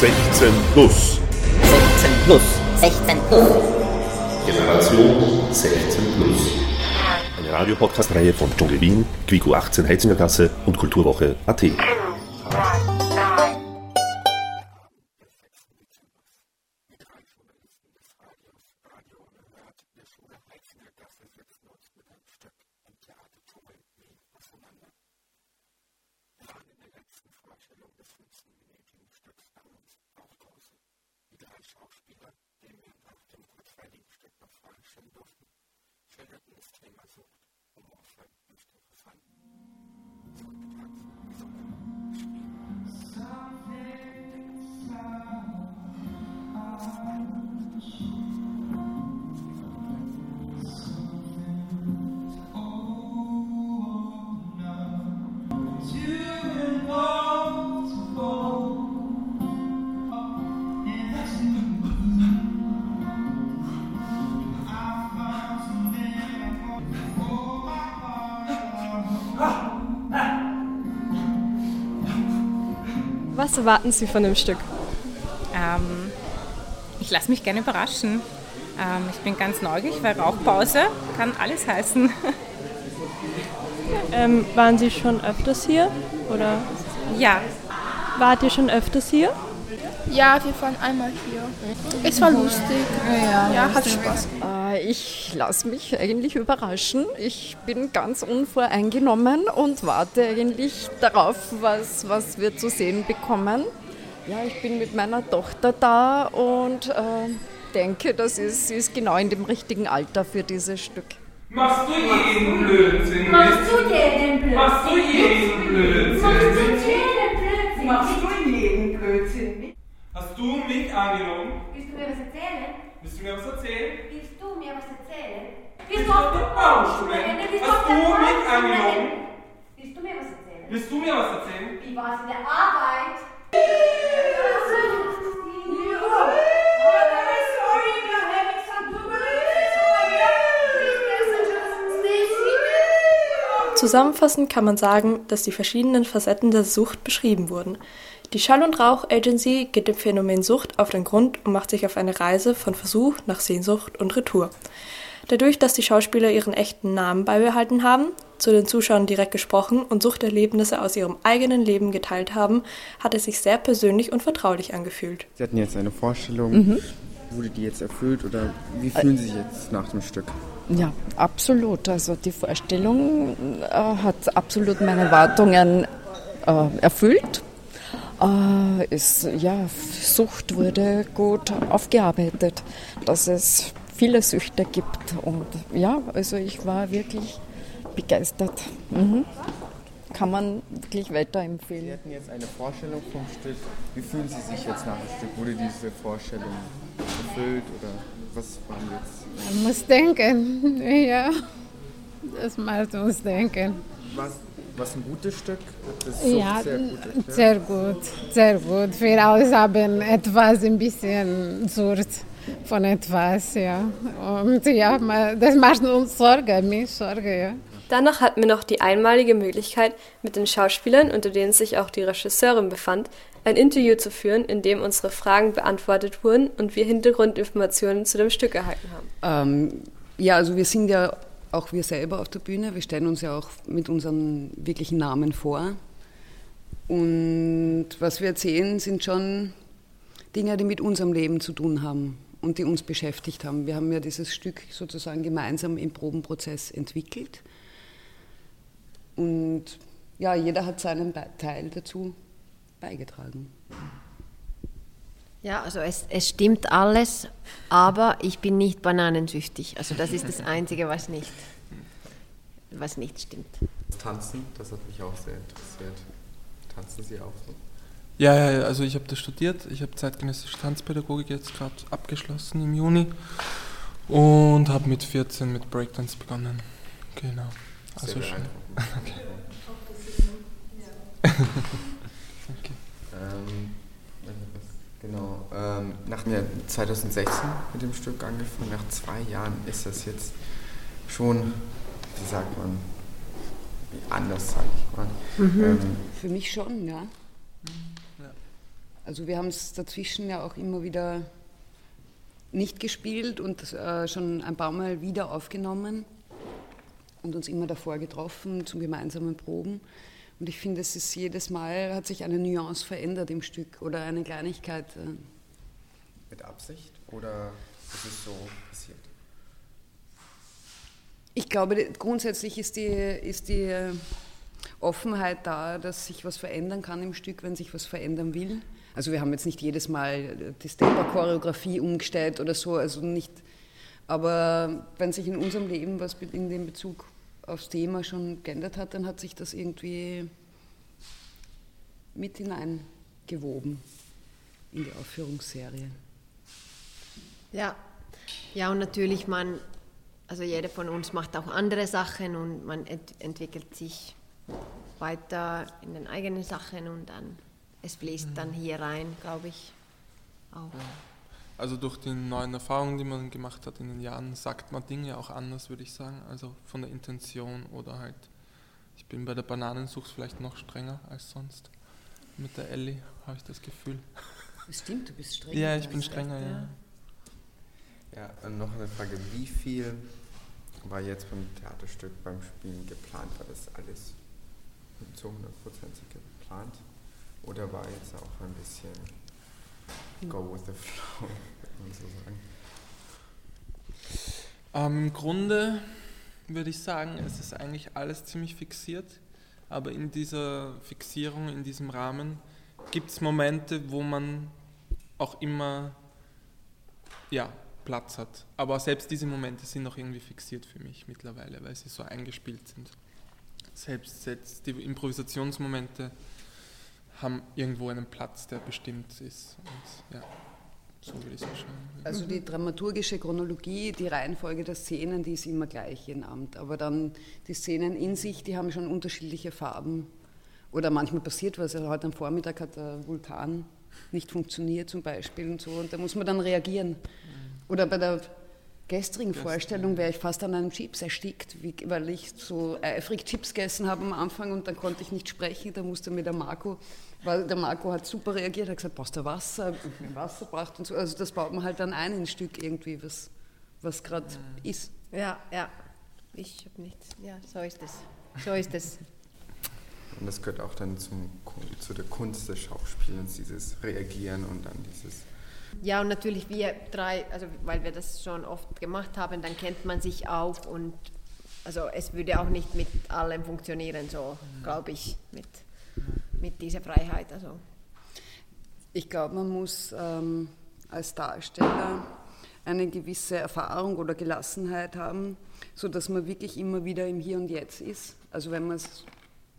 16 plus. 16 plus. 16 plus. Generation 16 plus. Eine Radiopodcast-Reihe von Dschungel Wien, Quico 18 Heizingergasse und Kulturwoche AT waren in der letzten Vorstellung des 15-minütigen Stücks bei uns auch draußen. Die drei Schauspieler, denen wir nach dem kurzweiligen Stück noch vorstellen durften, Was erwarten Sie von dem Stück? Ähm, ich lasse mich gerne überraschen. Ähm, ich bin ganz neugierig, weil Rauchpause kann alles heißen. Ähm, waren Sie schon öfters hier? Oder ja, wart ihr schon öfters hier? Ja, wir waren einmal hier. Es war lustig. Ja, hat Spaß. Ich lasse mich eigentlich überraschen. Ich bin ganz unvoreingenommen und warte eigentlich darauf, was, was wir zu sehen bekommen. Ja, ich bin mit meiner Tochter da und äh, denke, das ist, sie ist genau in dem richtigen Alter für dieses Stück. Machst du jeden Blödsinn? Machst du jeden Blödsinn? Machst du jeden Blödsinn? Machst du jeden Blödsinn? Machst du jeden Blödsinn? Hast du mich angelogen? Willst du mir was erzählen? Willst du mir was erzählen? Willst du mir was erzählen? Der Baustelle? Willst Hast du Baustelle? angelogen? Willst du mir was erzählen? Willst du mir was erzählen? Wie war es in der Arbeit? Zusammenfassend kann man sagen, dass die verschiedenen Facetten der Sucht beschrieben wurden. Die Schall- und Rauch-Agency geht dem Phänomen Sucht auf den Grund und macht sich auf eine Reise von Versuch nach Sehnsucht und Retour. Dadurch, dass die Schauspieler ihren echten Namen beibehalten haben, zu den Zuschauern direkt gesprochen und Suchterlebnisse aus ihrem eigenen Leben geteilt haben, hat es sich sehr persönlich und vertraulich angefühlt. Sie hatten jetzt eine Vorstellung. Wurde die jetzt erfüllt oder wie fühlen Sie sich jetzt nach dem Stück? Ja, absolut. Also die Vorstellung äh, hat absolut meine Erwartungen äh, erfüllt. Äh, es, ja, Sucht wurde gut aufgearbeitet, dass es viele Süchte gibt. Und ja, also ich war wirklich begeistert. Mhm. Kann man wirklich Sie weiterempfehlen. hatten jetzt eine Vorstellung vom Stück. Wie fühlen Sie sich jetzt nach dem Stück? Wurde diese Vorstellung erfüllt oder was waren jetzt? Man muss denken, ja. Das macht uns denken. Was, was ein gutes Stück? Das ist Ja, sehr gut. sehr gut, sehr gut. Wir alle haben etwas ein bisschen Sucht von etwas, ja. Und ja, das macht uns Sorge, mich Sorge, ja. Danach hatten wir noch die einmalige Möglichkeit, mit den Schauspielern, unter denen sich auch die Regisseurin befand, ein Interview zu führen, in dem unsere Fragen beantwortet wurden und wir Hintergrundinformationen zu dem Stück erhalten haben. Ähm, ja, also wir sind ja auch wir selber auf der Bühne. Wir stellen uns ja auch mit unseren wirklichen Namen vor. Und was wir erzählen, sind schon Dinge, die mit unserem Leben zu tun haben und die uns beschäftigt haben. Wir haben ja dieses Stück sozusagen gemeinsam im Probenprozess entwickelt. Und ja, jeder hat seinen Be- Teil dazu beigetragen. Ja, also es, es stimmt alles, aber ich bin nicht bananensüchtig. Also das ist das Einzige, was nicht, was nicht stimmt. Tanzen, das hat mich auch sehr interessiert. Tanzen Sie auch so? Ja, ja, ja, also ich habe das studiert. Ich habe zeitgenössische Tanzpädagogik jetzt gerade abgeschlossen im Juni und habe mit 14 mit Breakdance begonnen. Genau. Also Sehr beeindruckend. Danke. Ähm, genau. Ähm, nach mir 2016 mit dem Stück angefangen. Nach zwei Jahren ist das jetzt schon, wie sagt man, anders, sag ich mal. Mhm. Ähm, Für mich schon, ja. Also wir haben es dazwischen ja auch immer wieder nicht gespielt und äh, schon ein paar Mal wieder aufgenommen und uns immer davor getroffen zum gemeinsamen Proben. Und ich finde, es ist jedes Mal hat sich eine Nuance verändert im Stück oder eine Kleinigkeit. Äh. Mit Absicht oder ist es so passiert? Ich glaube, grundsätzlich ist die, ist die äh, Offenheit da, dass sich was verändern kann im Stück, wenn sich was verändern will. Also wir haben jetzt nicht jedes Mal die Stepper-Choreografie umgestellt oder so, also nicht. Aber wenn sich in unserem Leben was in dem Bezug aufs Thema schon geändert hat, dann hat sich das irgendwie mit hineingewoben in die Aufführungsserie. Ja, ja und natürlich man, also jeder von uns macht auch andere Sachen und man ent entwickelt sich weiter in den eigenen Sachen und dann es fließt dann hier rein, glaube ich. Auch. Also durch die neuen Erfahrungen, die man gemacht hat in den Jahren, sagt man Dinge auch anders, würde ich sagen. Also von der Intention oder halt, ich bin bei der Bananensucht vielleicht noch strenger als sonst. Mit der Ellie habe ich das Gefühl. Stimmt, du bist strenger. Ja, ich bin strenger, ja. Ja, und noch eine Frage, wie viel war jetzt beim Theaterstück, beim Spielen geplant? War das alles zu 100% geplant? Oder war jetzt auch ein bisschen go with the flow, kann man so sagen? Ähm, Im Grunde würde ich sagen, es ist eigentlich alles ziemlich fixiert, aber in dieser Fixierung, in diesem Rahmen gibt es Momente, wo man auch immer ja, Platz hat. Aber selbst diese Momente sind noch irgendwie fixiert für mich mittlerweile, weil sie so eingespielt sind. Selbst, selbst die Improvisationsmomente haben irgendwo einen Platz, der bestimmt ist. Und ja, so würde ich es beschreiben. Also die dramaturgische Chronologie, die Reihenfolge der Szenen, die ist immer gleich jeden Abend. Aber dann die Szenen in sich, die haben schon unterschiedliche Farben. Oder manchmal passiert was. Also heute am Vormittag hat der Vulkan nicht funktioniert zum Beispiel und so. Und da muss man dann reagieren. Oder bei der gestrigen Vorstellung wäre ich fast an einem Chips erstickt, weil ich so eifrig Chips gegessen habe am Anfang und dann konnte ich nicht sprechen. Da musste mir der Marco, weil der Marco hat super reagiert, hat gesagt, brauchst du Wasser? Und mir Wasser braucht und so. Also das baut man halt dann ein in ein Stück irgendwie, was, was gerade ist. Ja, ja. Ich habe nichts. Ja, so ist es. So ist es. Und das gehört auch dann zum, zu der Kunst des Schauspielens, dieses Reagieren und dann dieses ja, und natürlich wir drei, also weil wir das schon oft gemacht haben, dann kennt man sich auch und also es würde auch nicht mit allem funktionieren, so glaube ich, mit, mit dieser Freiheit. Also. Ich glaube, man muss ähm, als Darsteller eine gewisse Erfahrung oder Gelassenheit haben, sodass man wirklich immer wieder im Hier und Jetzt ist. Also wenn man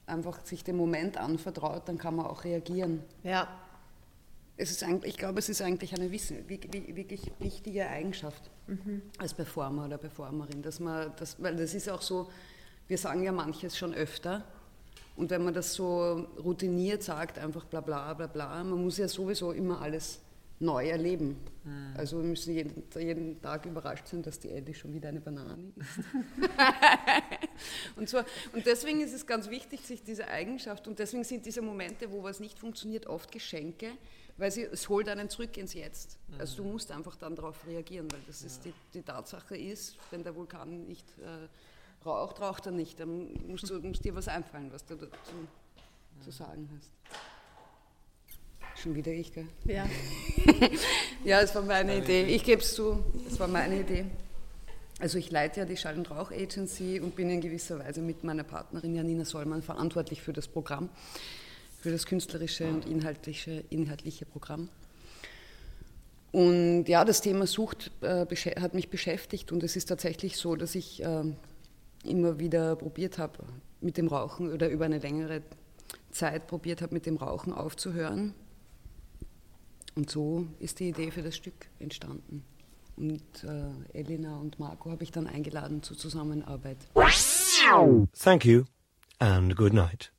einfach sich dem Moment anvertraut, dann kann man auch reagieren. Ja, es ist ich glaube, es ist eigentlich eine wirklich wichtige Eigenschaft mhm. als Performer oder Performerin, dass man, das, weil das ist auch so, wir sagen ja manches schon öfter und wenn man das so routiniert sagt, einfach bla bla bla bla, man muss ja sowieso immer alles neu erleben. Mhm. Also wir müssen jeden, jeden, Tag überrascht sein, dass die Ellie schon wieder eine Banane isst. und, so, und deswegen ist es ganz wichtig, sich diese Eigenschaft, und deswegen sind diese Momente, wo was nicht funktioniert, oft Geschenke, weil sie, es holt einen zurück ins Jetzt. Mhm. Also du musst einfach dann darauf reagieren, weil das ist die, die, Tatsache ist, wenn der Vulkan nicht äh, raucht, raucht er nicht. Dann musst du musst dir was einfallen, was du dazu mhm. zu sagen hast. Schon wieder ich, gell? Ja. ja, es war meine Idee. Ich gebe es zu, es war meine Idee. Also ich leite ja die Schall- und Rauch Agency und bin in gewisser Weise mit meiner Partnerin Janina Sollmann verantwortlich für das Programm für das künstlerische und inhaltliche, inhaltliche Programm. Und ja, das Thema Sucht äh, hat mich beschäftigt und es ist tatsächlich so, dass ich äh, immer wieder probiert habe, mit dem Rauchen oder über eine längere Zeit probiert habe, mit dem Rauchen aufzuhören. Und so ist die Idee für das Stück entstanden. Und äh, Elena und Marco habe ich dann eingeladen zur Zusammenarbeit. Thank you and good night.